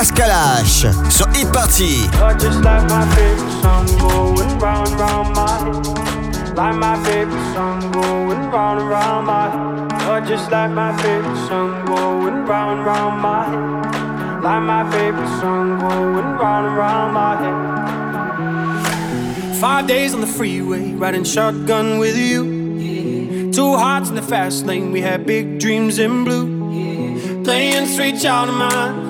Pascal H sur Hit Party. Just like my favorite song going round my head. Like my favorite song going round my head. Just like my favorite song going round round my head. Like my favorite song going round round my head. Five days on the freeway, riding shotgun with you. Yeah. Two hearts in the fast lane, we had big dreams in blue. Yeah. Playing straight out of mine.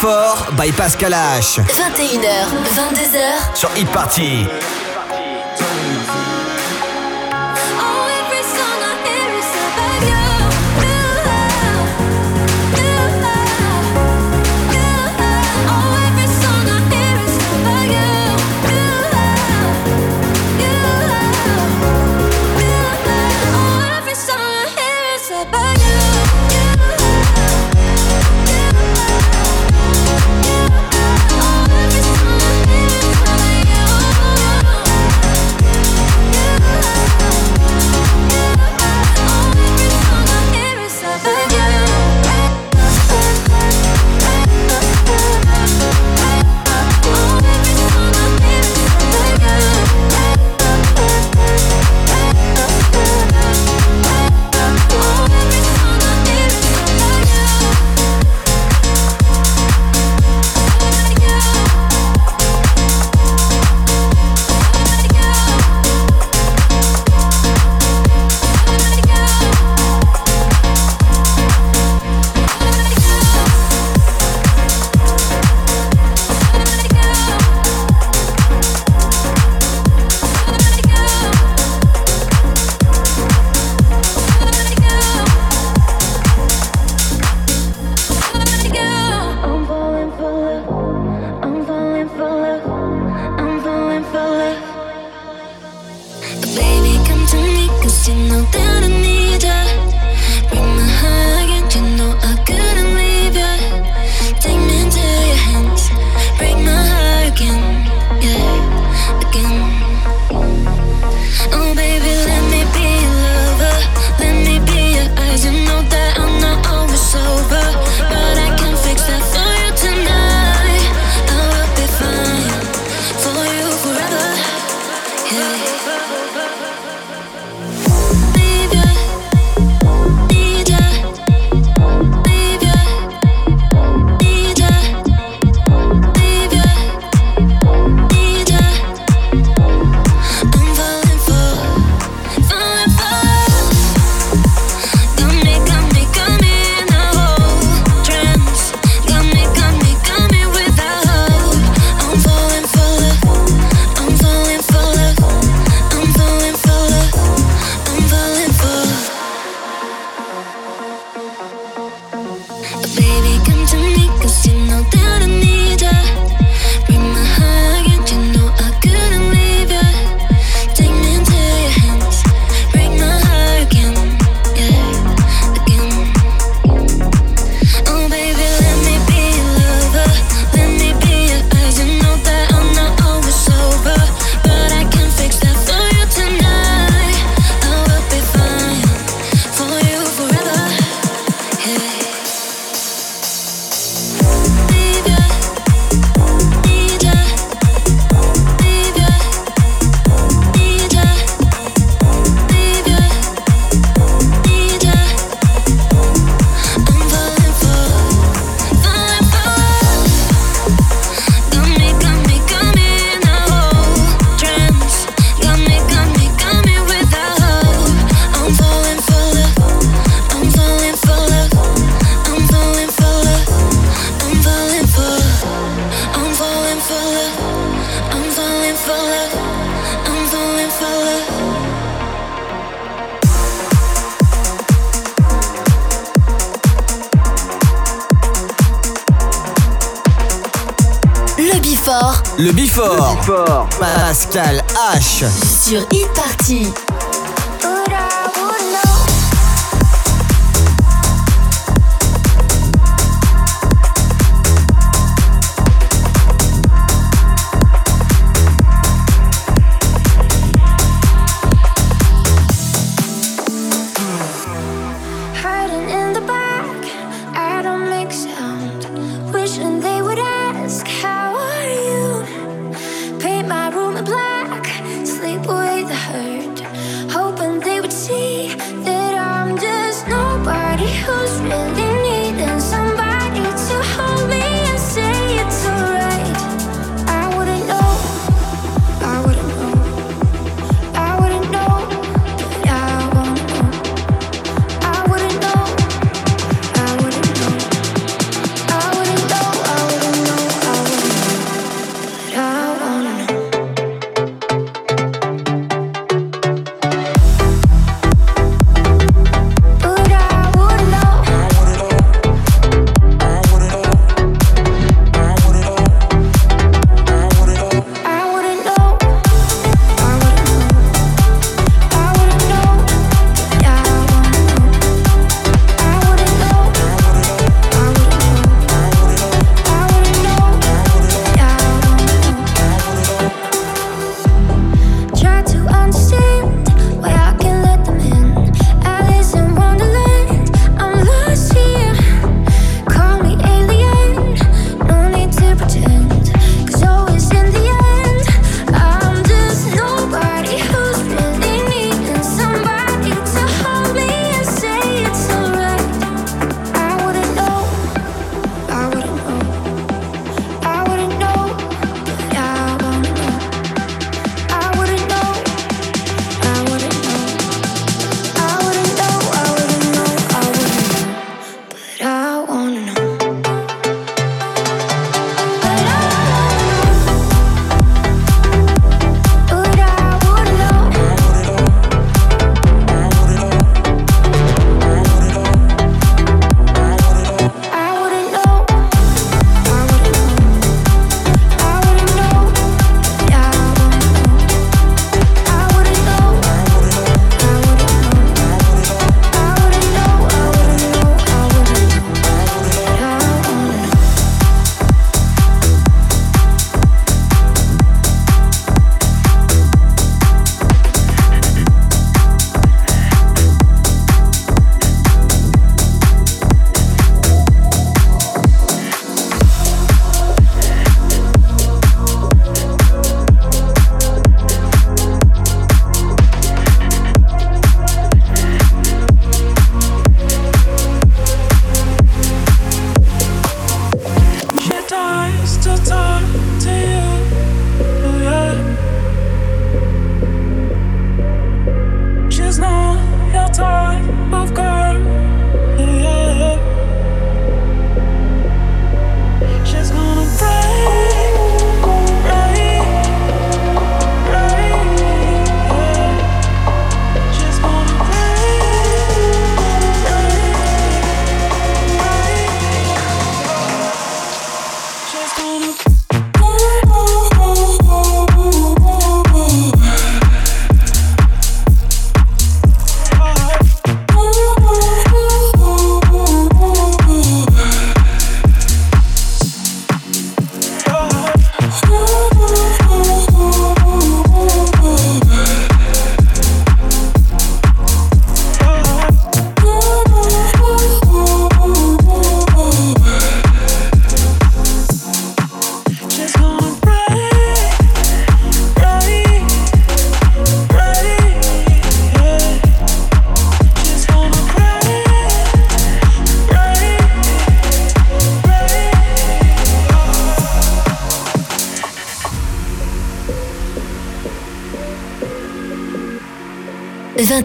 fort by Pascal 21h, 22h sur e Party.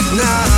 midnight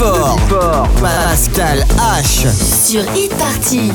Fort. Pascal H. Sur e-party.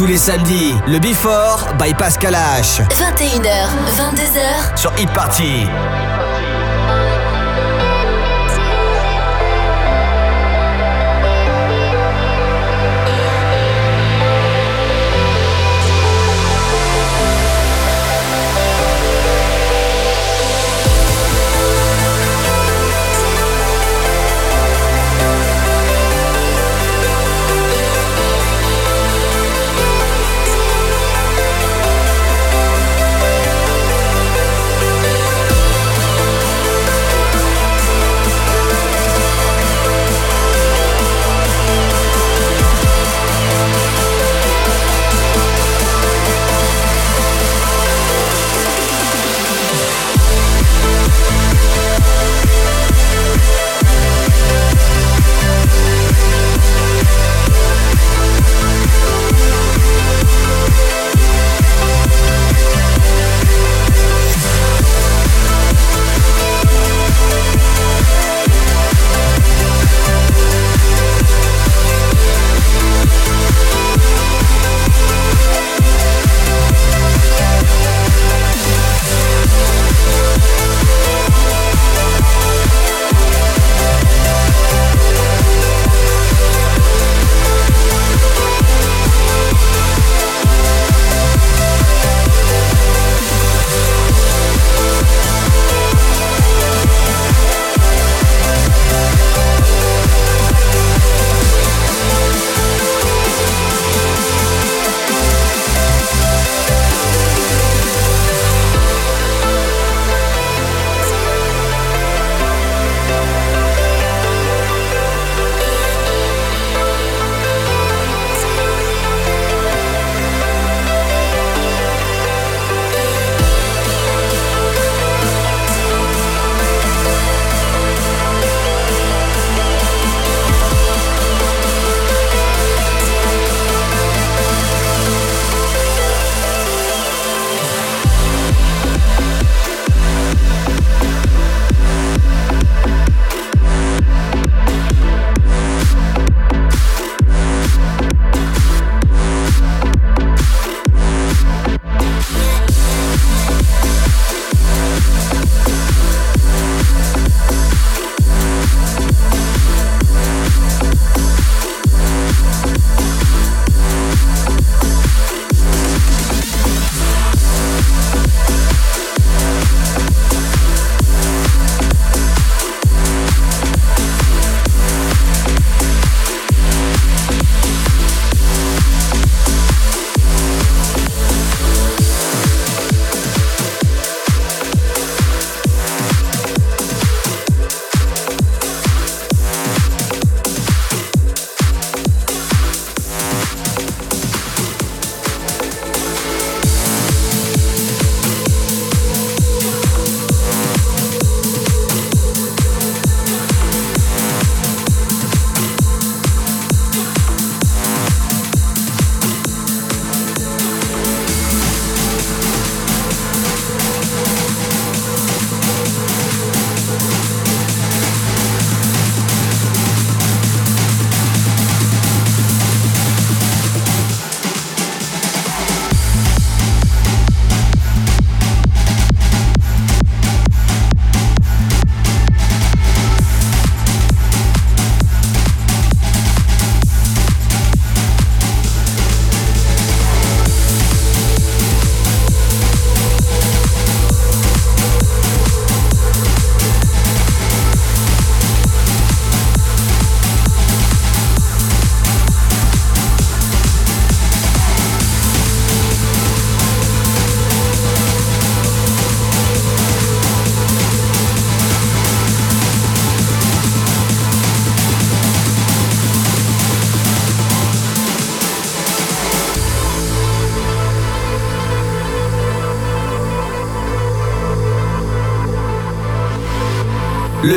Tous les samedis, le Before by Pascal H. 21h, 22h sur Hip party